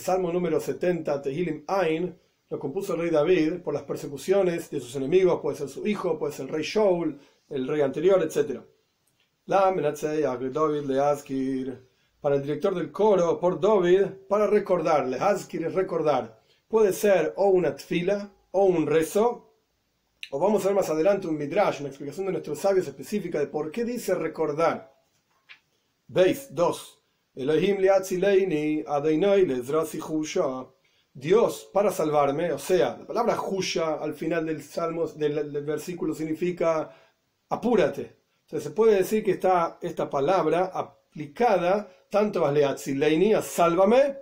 salmo número 70, Tehilim Ain, lo compuso el rey David por las persecuciones de sus enemigos, puede ser su hijo, puede ser el rey Shaul, el rey anterior, etc. Para el director del coro, por David, para recordar, Leazkir es recordar. Puede ser o una tfila o un rezo, o vamos a ver más adelante un midrash, una explicación de nuestros sabios específica de por qué dice recordar. Veis, 2. Dios para salvarme, o sea, la palabra Husha al final del, salmo, del, versículo significa apúrate. Entonces se puede decir que está esta palabra aplicada tanto a Leatzileini, a sálvame,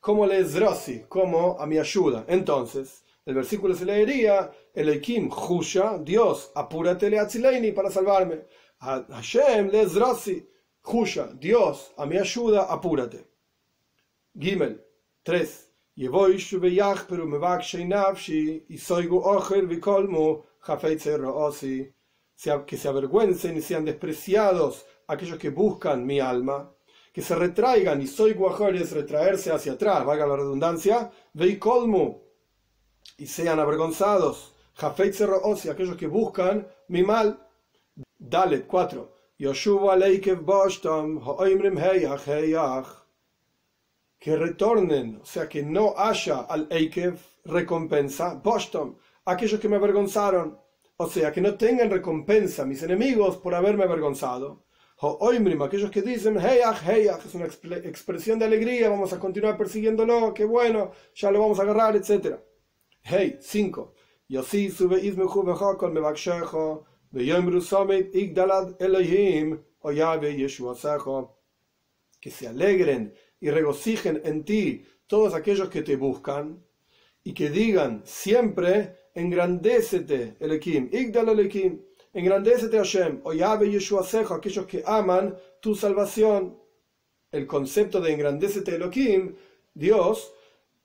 como Lezrosi, como a mi ayuda. Entonces, el versículo se leería, el Ekim Husha, Dios, apúrate Leatzileini para salvarme. Hashem Lezrosi, Husha, Dios, a mi ayuda, apúrate. Gimel, 3. Que se avergüencen y sean despreciados aquellos que buscan mi alma, que se retraigan y soy es retraerse hacia atrás, valga la redundancia, veikolmu y sean avergonzados, aquellos que buscan mi mal. Dalet 4. Que retornen, o sea, que no haya al Eikev recompensa, Bostom, aquellos que me avergonzaron, o sea, que no tengan recompensa mis enemigos por haberme avergonzado. Oimrim, aquellos que dicen, heyach, heyach, es una expresión de alegría, vamos a continuar persiguiéndolo, qué bueno, ya lo vamos a agarrar, etc. Hey, 5. Yossi sube izmechu vechakol Que se alegren y regocijen en ti todos aquellos que te buscan, y que digan siempre, engrandécete, Elohim, igdal Elohim, engrandécete Hashem, oyave yeshuasecho, aquellos que aman tu salvación. El concepto de engrandécete Elohim, Dios,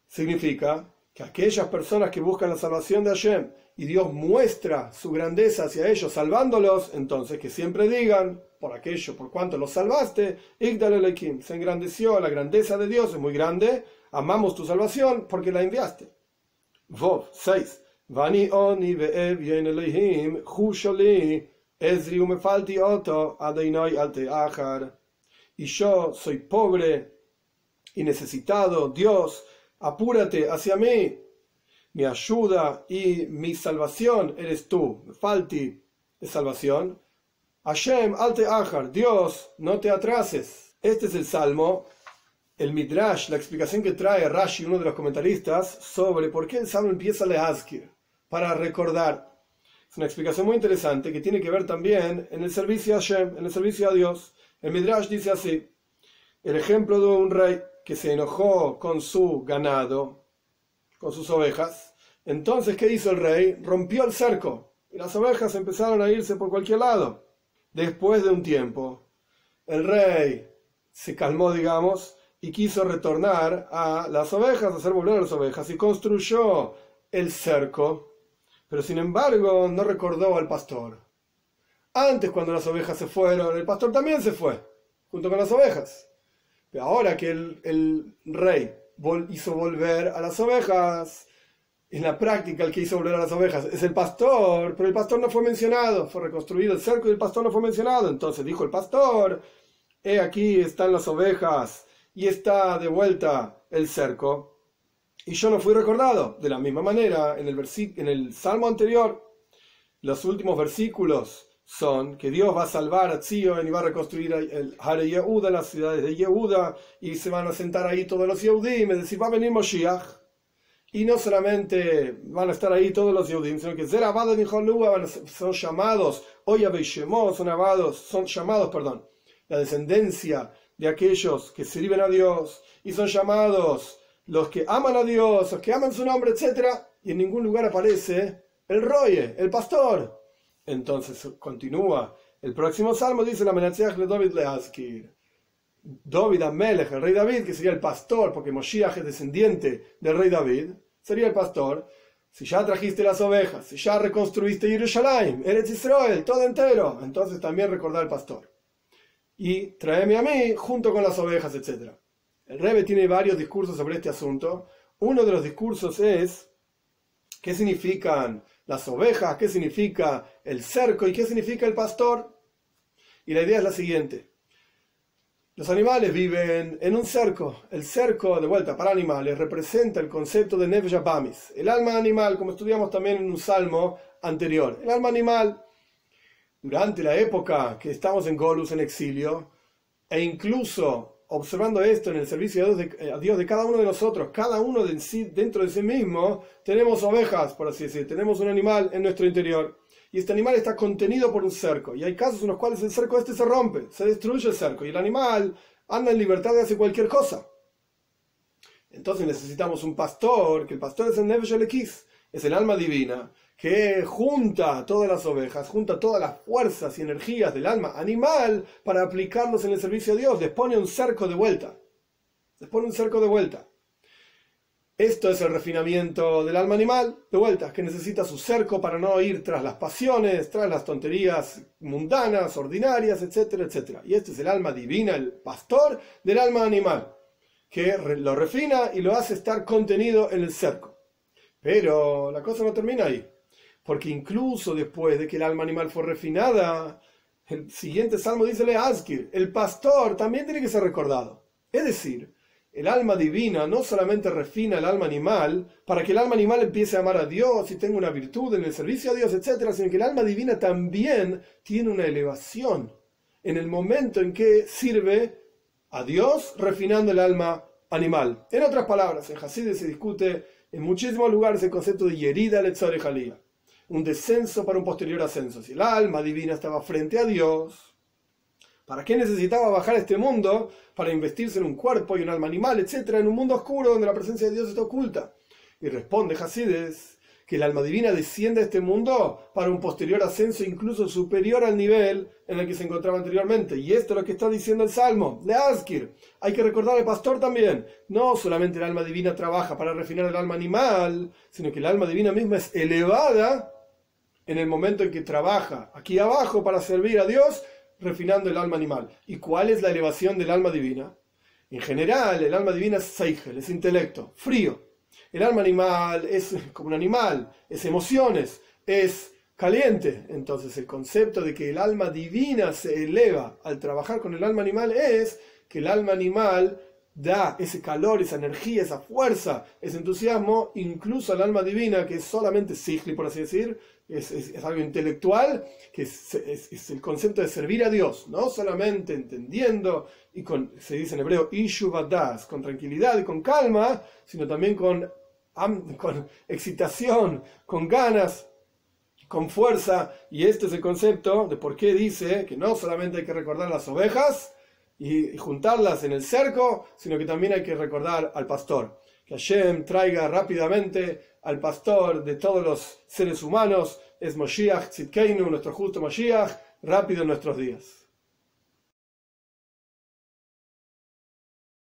significa que aquellas personas que buscan la salvación de Hashem y Dios muestra su grandeza hacia ellos salvándolos, entonces que siempre digan, por aquello, por cuanto los salvaste, Igdal se engrandeció, la grandeza de Dios es muy grande, amamos tu salvación porque la enviaste. Vov 6. Vani oni Elohim. Y yo soy pobre y necesitado, Dios, apúrate hacia mí, mi ayuda y mi salvación eres tú, falti de salvación. Hashem, alte ajar, Dios, no te atrases. Este es el salmo, el midrash, la explicación que trae Rashi, uno de los comentaristas, sobre por qué el salmo empieza Leazkir, para recordar. Es una explicación muy interesante que tiene que ver también en el servicio a Hashem, en el servicio a Dios. El midrash dice así, el ejemplo de un rey que se enojó con su ganado, con sus ovejas. Entonces, ¿qué hizo el rey? Rompió el cerco y las ovejas empezaron a irse por cualquier lado. Después de un tiempo, el rey se calmó, digamos, y quiso retornar a las ovejas, hacer volver a las ovejas, y construyó el cerco, pero sin embargo no recordó al pastor. Antes, cuando las ovejas se fueron, el pastor también se fue, junto con las ovejas. Ahora que el, rey hizo volver a las ovejas, en la práctica el que hizo volver a las ovejas es el pastor, pero el pastor no fue mencionado, fue reconstruido el cerco y el pastor no fue mencionado. Entonces dijo el pastor, he aquí están las ovejas y está de vuelta el cerco. Y yo no fui recordado. De la misma manera, en el, en el salmo anterior, los últimos versículos son que Dios va a salvar a Zion y va a reconstruir el Hare Yehuda, las ciudades de Yehuda, y se van a sentar ahí todos los Yehudim, es decir, va a venir Moshiach. Y no solamente van a estar ahí todos los Yehudim, sino que son llamados, Oya son llamados, son llamados, perdón, la descendencia de aquellos que sirven a Dios, y son llamados los que aman a Dios, los que aman su nombre, etc. Y en ningún lugar aparece el Roye, el pastor, entonces continúa. El próximo salmo dice la Menatzeach de David Leazkir. David Amelech, el rey David, que sería el pastor, porque Moshiach es descendiente del rey David, sería el pastor. Si ya trajiste las ovejas, si ya reconstruiste Jerusalén, Eretz Israel, todo entero, entonces también recordar al pastor. Y tráeme a mí junto con las ovejas, etc. El Rebbe tiene varios discursos sobre este asunto. Uno de los discursos es qué significan las ovejas, qué significa el cerco y qué significa el pastor. Y la idea es la siguiente. Los animales viven en un cerco. El cerco, de vuelta, para animales, representa el concepto de Nefesh Abamis, el alma animal, como estudiamos también en un salmo anterior. El alma animal, durante la época que estamos en Golus, en exilio, e incluso observando esto en el servicio a Dios, de, a Dios de cada uno de nosotros, cada uno dentro de sí mismo, tenemos ovejas, por así decir, tenemos un animal en nuestro interior. Y este animal está contenido por un cerco. Y hay casos en los cuales el cerco este se rompe, se destruye el cerco. Y el animal anda en libertad de hacer cualquier cosa. Entonces necesitamos un pastor, que el pastor es el Nefesh Elekis, es el alma divina, que junta todas las ovejas, junta todas las fuerzas y energías del alma animal para aplicarlos en el servicio a Dios. Les pone un cerco de vuelta. Les pone un cerco de vuelta. Esto es el refinamiento del alma animal, de vuelta, que necesita su cerco para no ir tras las pasiones, tras las tonterías mundanas, ordinarias, etcétera, etcétera. Y este es el alma divina, el pastor del alma animal, que lo refina y lo hace estar contenido en el cerco. Pero la cosa no termina ahí, porque incluso después de que el alma animal fue refinada, el siguiente salmo dice Askir, el pastor también tiene que ser recordado. Es decir, el alma divina no solamente refina el alma animal para que el alma animal empiece a amar a Dios y tenga una virtud en el servicio a Dios, etc., sino que el alma divina también tiene una elevación en el momento en que sirve a Dios refinando el alma animal. En otras palabras, en Hasid se discute en muchísimos lugares el concepto de yerida jalía, un descenso para un posterior ascenso. Si el alma divina estaba frente a Dios, ¿Para qué necesitaba bajar este mundo para investirse en un cuerpo y un alma animal, etcétera, en un mundo oscuro donde la presencia de Dios está oculta? Y responde Hasides que el alma divina desciende a este mundo para un posterior ascenso incluso superior al nivel en el que se encontraba anteriormente. Y esto es lo que está diciendo el Salmo, de Askir. Hay que recordar al pastor también. No solamente el alma divina trabaja para refinar el alma animal, sino que el alma divina misma es elevada en el momento en que trabaja aquí abajo para servir a Dios refinando el alma animal. ¿Y cuál es la elevación del alma divina? En general, el alma divina es seigel, es intelecto, frío. El alma animal es como un animal, es emociones, es caliente. Entonces el concepto de que el alma divina se eleva al trabajar con el alma animal es que el alma animal da ese calor, esa energía, esa fuerza, ese entusiasmo, incluso al alma divina, que es solamente sigli, por así decir, es, algo intelectual, que es, el concepto de servir a Dios, no solamente entendiendo, y con, se dice en hebreo, ishuvadas, con tranquilidad y con calma, sino también con, con excitación, con ganas, con fuerza, y este es el concepto de por qué dice que no solamente hay que recordar las ovejas y, y juntarlas en el cerco, sino que también hay que recordar al pastor. Que Hashem traiga rápidamente al pastor de todos los seres humanos, es Moshiach Tzidkeinu, nuestro justo Moshiach, rápido en nuestros días.